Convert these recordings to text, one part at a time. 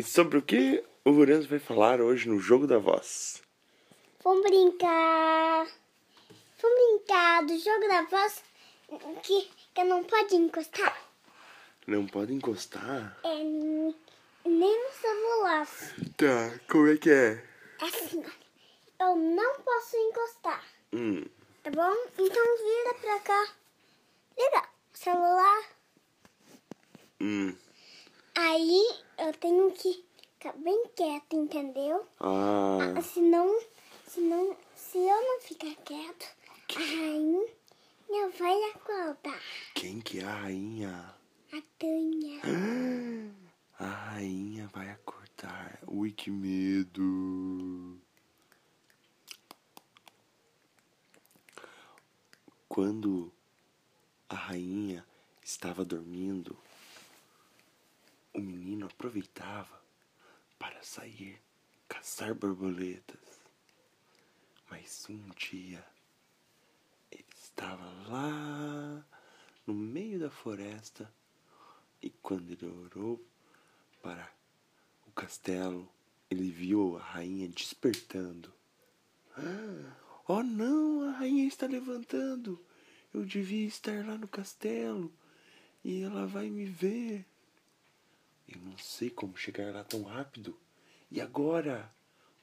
E sobre o que o Lourenço vai falar hoje no Jogo da Voz? Vamos brincar. Vamos brincar do jogo da voz que, que não pode encostar. Não pode encostar? É, nem no celular. Tá, como é que é? É assim. Eu não posso encostar. Hum, Tá bom? Então vira pra cá. O celular. hum. Aí eu tenho que ficar bem quieto, entendeu? Ah, Ah, Senão, senão, se eu não ficar quieto, a rainha vai acordar. quem que é a rainha? A Tânia. A rainha vai acordar. Ui, que medo. Quando a rainha estava dormindo, o menino aproveitava para sair caçar borboletas. Mas um dia ele estava lá no meio da floresta e quando ele olhou para o castelo, ele viu a rainha despertando. Ah, oh não, a rainha está levantando. Eu devia estar lá no castelo e ela vai me ver. Eu não sei como chegar lá tão rápido. E agora?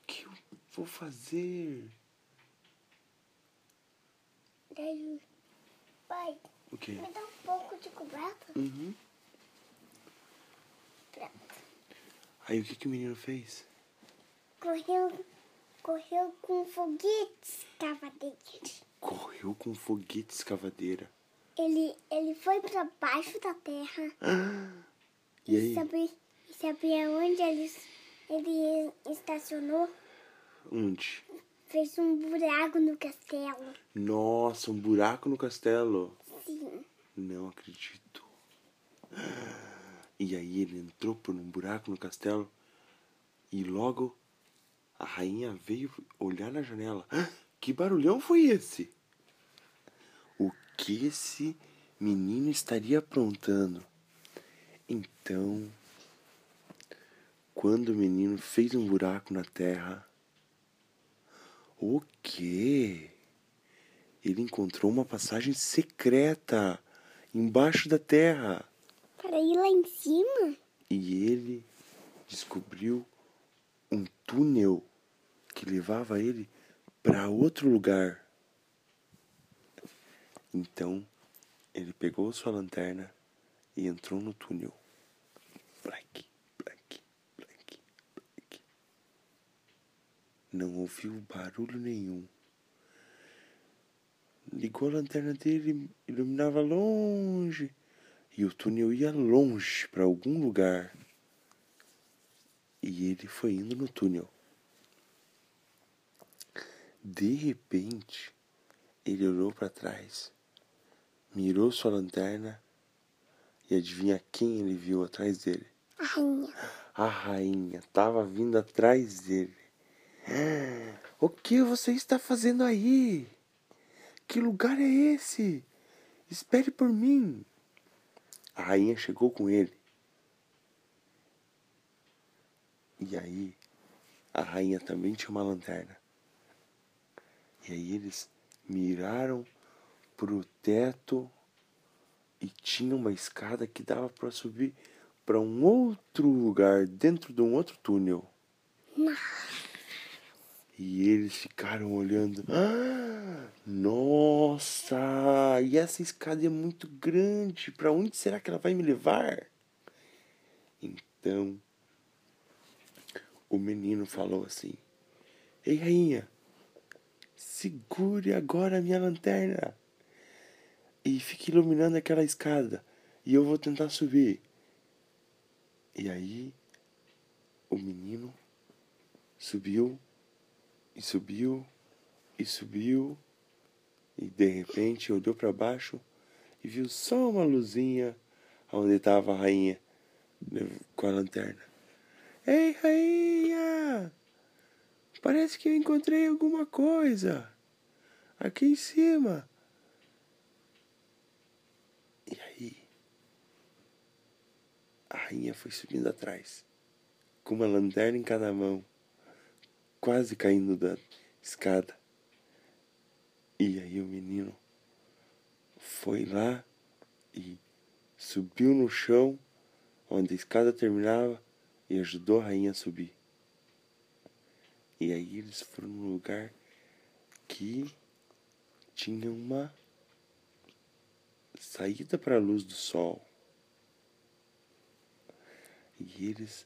O que eu vou fazer? Daí, pai, O quê? me dá um pouco de coberta. Uhum. Pronto. Aí o que, que o menino fez? Correu, correu com foguetes cavadeiros. Correu com foguete escavadeira. Ele, ele foi pra baixo da terra. E aí? Sabe, sabe aonde ele, ele estacionou? Onde? Fez um buraco no castelo. Nossa, um buraco no castelo. Sim. Não acredito. E aí ele entrou por um buraco no castelo e logo a rainha veio olhar na janela. Que barulhão foi esse? O que esse menino estaria aprontando? Então, quando o menino fez um buraco na terra, o quê? Ele encontrou uma passagem secreta embaixo da terra Para ir lá em cima? e ele descobriu um túnel que levava ele para outro lugar. Então ele pegou sua lanterna e entrou no túnel. Black, black, black, black. Não ouviu barulho nenhum. Ligou a lanterna dele, iluminava longe. E o túnel ia longe para algum lugar. E ele foi indo no túnel. De repente, ele olhou para trás, mirou sua lanterna e adivinha quem ele viu atrás dele? A rainha. A rainha estava vindo atrás dele. O que você está fazendo aí? Que lugar é esse? Espere por mim. A rainha chegou com ele. E aí, a rainha também tinha uma lanterna. E aí eles miraram pro teto e tinha uma escada que dava para subir para um outro lugar dentro de um outro túnel. E eles ficaram olhando. Nossa! E essa escada é muito grande. Para onde será que ela vai me levar? Então, o menino falou assim: Ei, rainha, segure agora a minha lanterna e fique iluminando aquela escada e eu vou tentar subir. E aí, o menino subiu e subiu e subiu e de repente olhou para baixo e viu só uma luzinha onde estava a rainha com a lanterna. Ei, rainha! Parece que eu encontrei alguma coisa aqui em cima. E aí, a rainha foi subindo atrás com uma lanterna em cada mão, quase caindo da escada. E aí o menino foi lá e subiu no chão onde a escada terminava e ajudou a rainha a subir. E aí eles foram num lugar que tinha uma saída para a luz do sol. E eles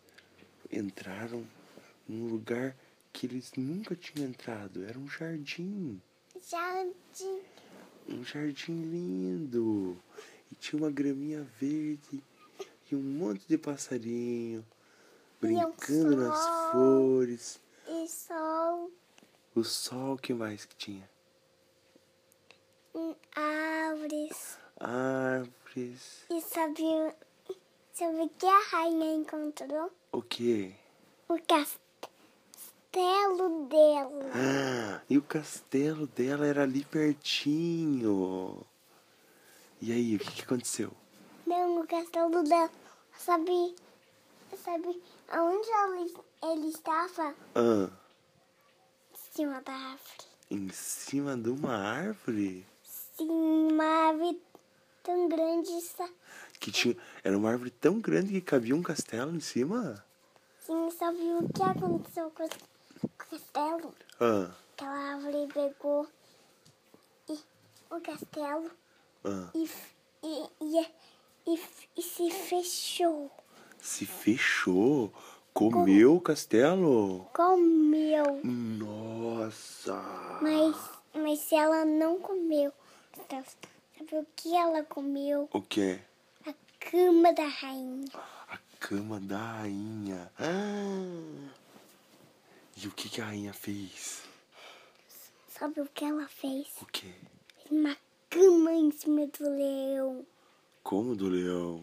entraram num lugar que eles nunca tinham entrado. Era um jardim. Jardim. Um jardim lindo. E tinha uma graminha verde e um monte de passarinho brincando nas sol. flores. E sol. O sol que mais que tinha? Em árvores. Árvores. E sabe, sabe o que a rainha encontrou? O quê? O castelo dela. Ah, e o castelo dela era ali pertinho. E aí, o que, que aconteceu? Não, o castelo dela. Sabe, sabe aonde ele, ele estava? Ah, Em cima da árvore. em cima de uma árvore? Sim, uma árvore tão grande. Que tinha. Era uma árvore tão grande que cabia um castelo em cima? Sim, sabe o que aconteceu com o castelo? Ah, Aquela árvore pegou e, o castelo ah. e, e, e, e, e se fechou. Se fechou? Comeu o castelo? Comeu. Nossa! Mas, mas ela não comeu. Sabe o que ela comeu? O que? Cama da rainha. A cama da rainha. Ah. E o que, que a rainha fez? Sabe o que ela fez? O? Fez uma cama em cima do leão. Como do leão?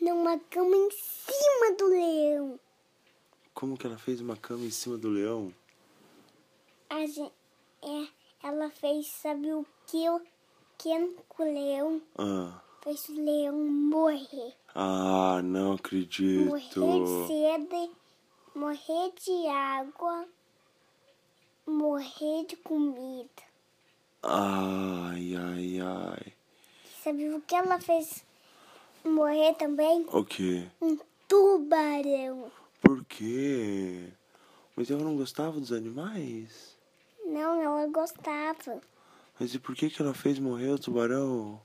Não, uma cama em cima do leão. Como que ela fez uma cama em cima do leão? A gente, é, ela fez, sabe o que? O que com o leão? Ah, Fez o leão morrer. ah não Morrer acredito. de sede, morrer de água, morrer de comida. Ai, ai, ai. Sabe o que ela fez morrer também? O que? Um tubarão. Por quê? Mas ela não gostava dos animais? Não, ela gostava. Mas e por que, que ela fez morrer o tubarão?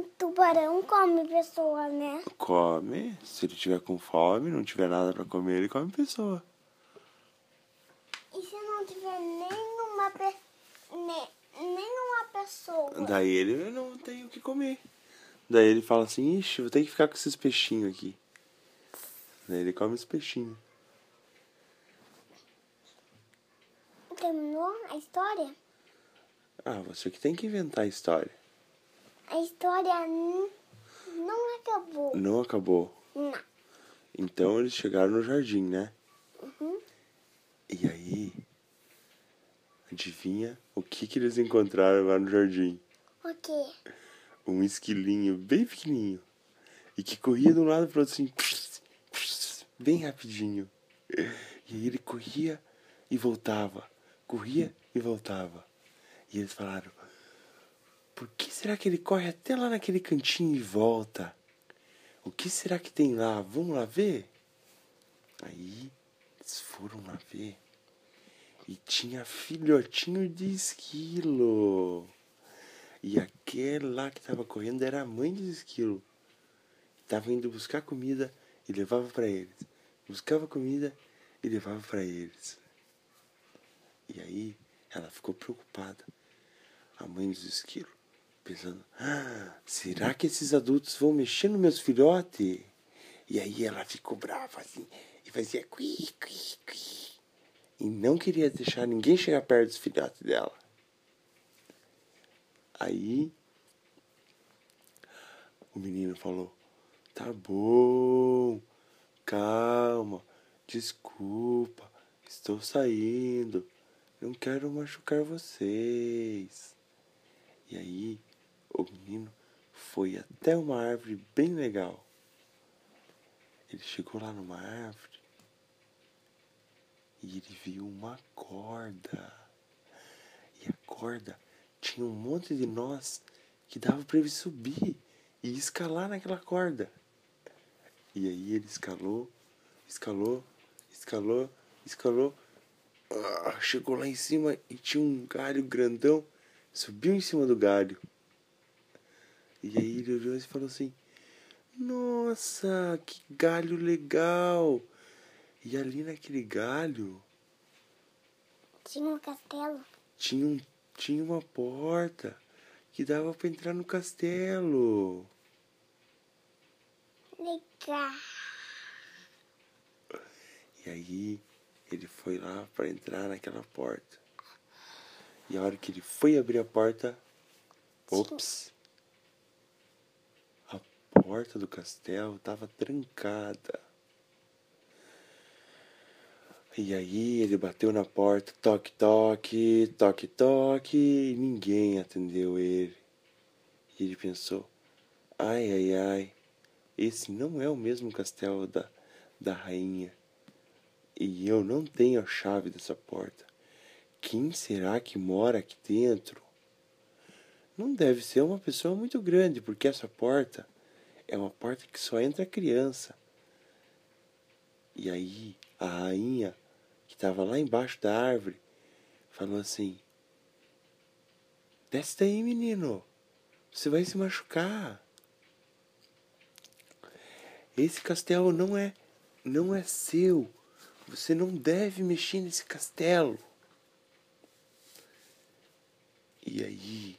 Um tubarão come pessoa, né? Come. Se ele tiver com fome, não tiver nada pra comer, ele come pessoa. E se não tiver nenhuma, pe... ne- nenhuma pessoa? Daí ele não tem o que comer. Daí ele fala assim, ixi, vou ter que ficar com esses peixinhos aqui. Daí ele come os peixinhos. Terminou a história? Ah, você que tem que inventar a história. A história não acabou. Não acabou. Não. Então eles chegaram no jardim, né? Uhum. E aí, adivinha o que, que eles encontraram lá no jardim? O quê? Um esquilinho bem pequenininho. E que corria de um lado pro outro assim, bem rapidinho. E aí ele corria e voltava. Corria e voltava. E eles falaram: Por que será que ele corre até lá naquele cantinho e volta? O que será que tem lá? Vamos lá ver? Aí eles foram lá ver. E tinha filhotinho de esquilo. E aquele lá que tava correndo era a mãe dos esquilos. Tava indo buscar comida e levava para eles. Buscava comida e levava para eles. E aí ela ficou preocupada. A mãe dos esquilos. Pensando, ah, será que esses adultos vão mexer nos meus filhotes? E aí ela ficou brava assim e fazia cui, cui, cui. E não queria deixar ninguém chegar perto dos filhotes dela. Aí o menino falou: Tá bom, calma, desculpa, estou saindo, não quero machucar vocês. E aí o menino foi até uma árvore bem legal. Ele chegou lá numa árvore e ele viu uma corda. E a corda tinha um monte de nós que dava para ele subir e escalar naquela corda. E aí ele escalou, escalou, escalou, escalou. Ah, chegou lá em cima e tinha um galho grandão. Subiu em cima do galho. E aí ele olhou e falou assim: Nossa, que galho legal! E ali naquele galho Tinha um castelo. tinha, um, tinha uma porta que dava para entrar no castelo. Legal. E aí ele foi lá para entrar naquela porta. E a hora que ele foi abrir a porta, ops, porta do castelo estava trancada. E aí ele bateu na porta, toque, toque, toque, toque, e ninguém atendeu ele. E ele pensou, ai, ai, ai, esse não é o mesmo castelo da, da rainha. E eu não tenho a chave dessa porta. Quem será que mora aqui dentro? Não deve ser uma pessoa muito grande, porque essa porta é uma porta que só entra criança. E aí a rainha, que estava lá embaixo da árvore, falou assim: Desce daí, menino. Você vai se machucar. Esse castelo não é não é seu. Você não deve mexer nesse castelo. E aí,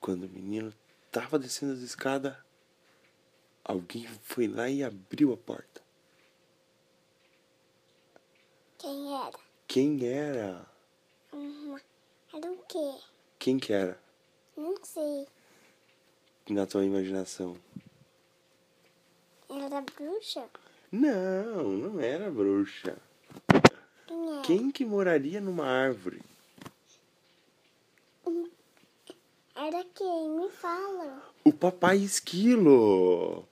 quando o menino estava descendo as escadas, alguém foi lá e abriu a porta. Quem era? Quem era? Uma... Era o quê? Quem que era? Não sei. Na tua imaginação? Era bruxa? Não, não era bruxa. Quem era? Quem que moraria numa árvore? Era quem? Me fala. O papai esquilo.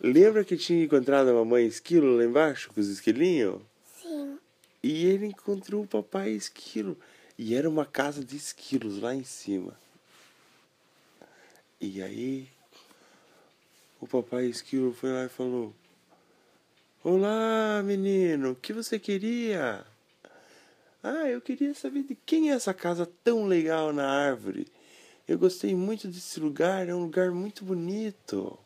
Lembra que tinha encontrado a mamãe esquilo lá embaixo com os esquilinhos? Sim. E ele encontrou o papai esquilo. E era uma casa de esquilos lá em cima. E aí, o papai esquilo foi lá e falou: Olá, menino, o que você queria? Ah, eu queria saber de quem é essa casa tão legal na árvore. Eu gostei muito desse lugar, é um lugar muito bonito.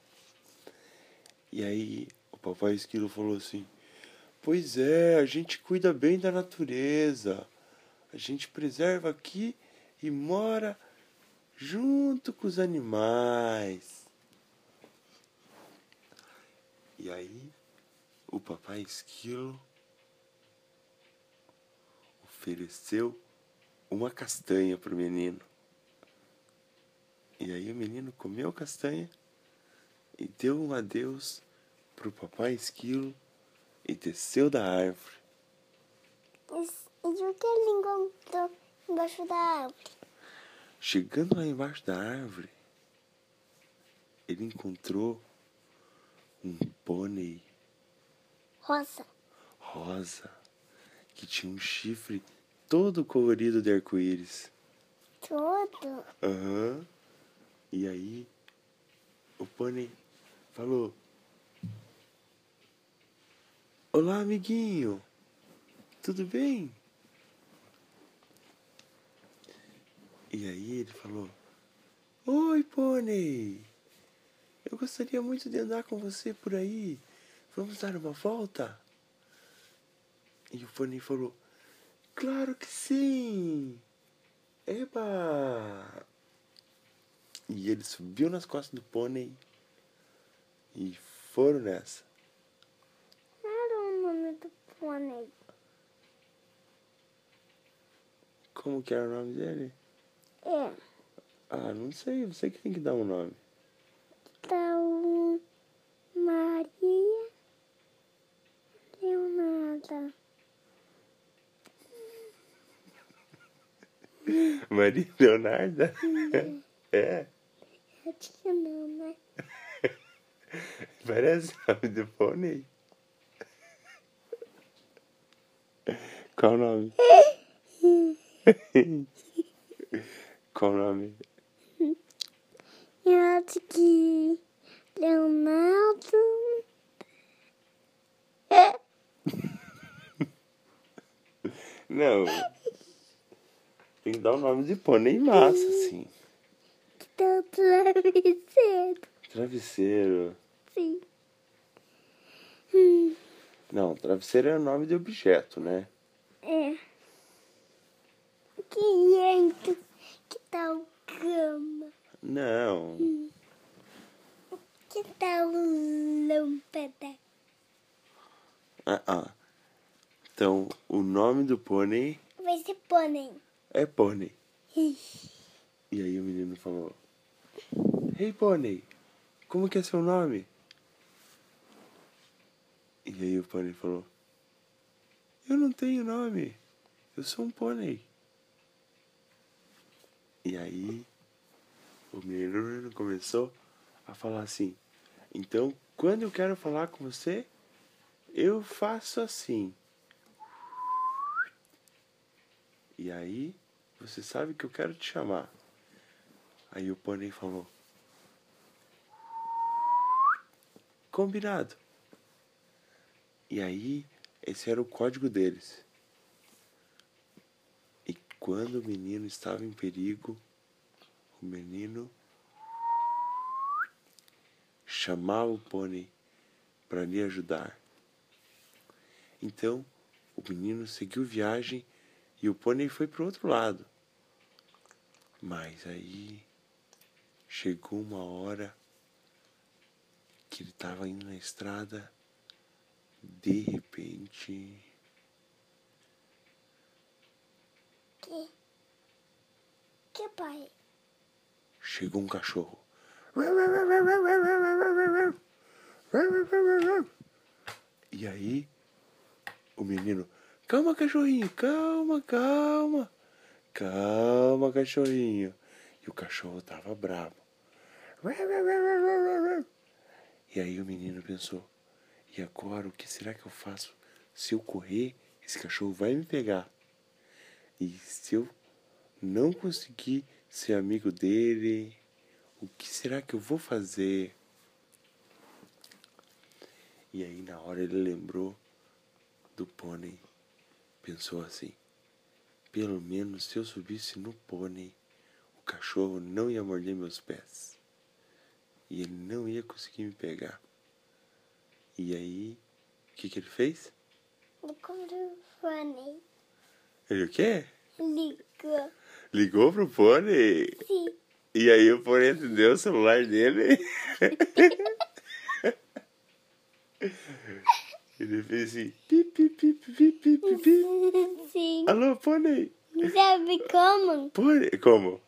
E aí, o papai esquilo falou assim: Pois é, a gente cuida bem da natureza. A gente preserva aqui e mora junto com os animais. E aí, o papai esquilo ofereceu uma castanha pro menino. E aí o menino comeu a castanha e deu um adeus pro papai esquilo e desceu da árvore. E o que ele encontrou embaixo da árvore? Chegando lá embaixo da árvore, ele encontrou um pônei Rosa. rosa que tinha um chifre todo colorido de arco-íris. Tudo. Aham. E aí, o pônei falou: Olá, amiguinho, tudo bem? E aí ele falou: Oi, pônei, eu gostaria muito de andar com você por aí. Vamos dar uma volta? E o pônei falou: Claro que sim! Eba! E ele subiu nas costas do pônei e foram nessa. Não era o nome do pônei. Como que era o nome dele? É. Ah, não sei, você que tem que dar um nome. Então, Maria Leonarda. Maria Leonarda? É. que não, né? Parece nome do pônei. Qual o nome? Qual o nome? Eu acho que Leonardo. Não. Tem que dar o nome de pônei massa, assim. Então, travesseiro. Travesseiro. Sim. Hum, Não, travesseiro é o nome de objeto, né? é. Que jeito. Que tal cama? Não. Que tal lâmpada? Ah, ah. Então, o nome do pônei Vai ser pônei. é pônei. E aí o menino falou: Ei, pônei, como que é seu nome? E aí o pônei falou: Eu não tenho nome, eu sou um pônei. E aí o menino começou a falar assim: Então, quando eu quero falar com você, eu faço assim. E aí, você sabe que eu quero te chamar. Aí o pônei falou: Combinado. E aí, esse era o código deles. E quando o menino estava em perigo, o menino chamava o pônei para lhe ajudar. Então, o menino seguiu viagem e o pônei foi para o outro lado. Mas aí chegou uma hora que ele estava indo na estrada, de repente. Que? Que pai? Chegou um cachorro. E aí, o menino, calma, cachorrinho, calma, calma, calma, cachorrinho. E o cachorro tava bravo. E aí o menino pensou, e agora o que será que eu faço? Se eu correr, esse cachorro vai me pegar. E se eu não conseguir ser amigo dele, o que será que eu vou fazer? E aí na hora ele lembrou do pônei. Pensou assim: pelo menos se eu subisse no pônei, o cachorro não ia morder meus pés. E ele não ia conseguir me pegar. E aí, o que, que ele fez? Ligou pro pônei. Ele o quê? Ligou. Ligou pro pônei. Sim. E aí o pônei atendeu o celular dele. Ele fez assim. Pi, pi, pi, pi, pi, pi, pi, pi. Sim. Alô, pônei. Sabe como? Pônei. Como?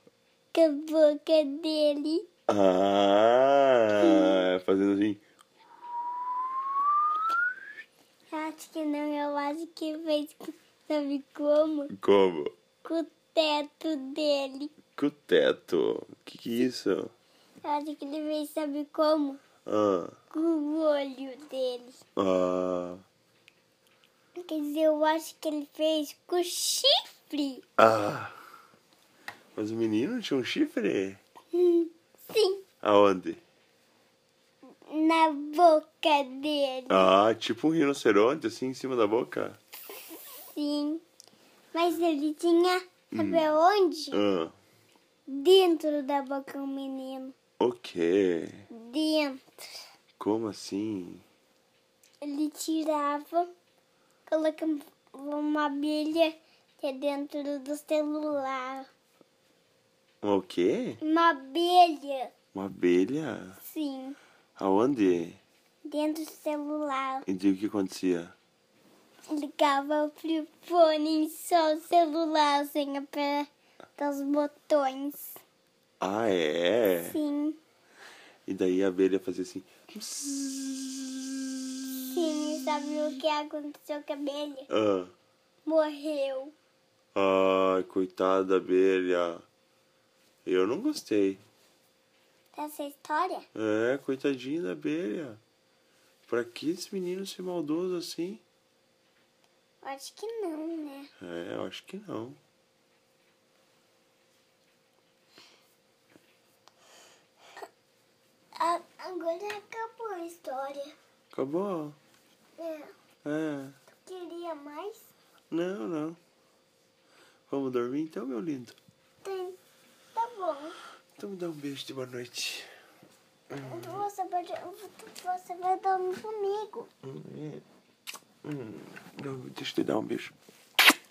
Com a boca dele. Ah, fazendo assim. Acho que não, eu acho que fez. Sabe como? Como? Com o teto dele. Com o teto. O que, que é isso? Eu acho que ele fez, sabe como? Ah, Com o olho dele. ah, Quer dizer, eu acho que ele fez com o chifre. ah. Mas o menino tinha um chifre? Hum, Sim, Aonde? na boca dele. Ah, tipo um rinoceronte, assim, em cima da boca? Sim. Mas ele tinha, sabe aonde? Ah, Dentro da boca do menino. o quê? Dentro. Como assim? Ele tirava, colocava uma abelha é dentro do celular. O quê? Uma abelha, Uma abelha? sim, Aonde? dentro do celular. E o que acontecia? Ligava pro fone só o celular sem apertar os botões. Ah, é? Sim, E daí a abelha fazia assim. sim, e sabe o que aconteceu com a abelha? Ah, Morreu. ai, coitada da abelha. Eu não gostei. dessa história? É, coitadinho da abelha. Pra que esse menino ser maldoso assim? Eu acho que não, né? É, eu acho que não. Agora acabou a história. Acabou? É. É. Tu queria mais? Não, não. Vamos dormir então, meu lindo? Tem. Tá bom. Então me dá um beijo de boa noite. Você vai, você vai dormir comigo. Hum, hum, deixa eu te dar um beijo.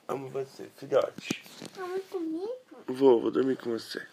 Amo você, filhote. Dormir comigo? Vou, vou dormir com você.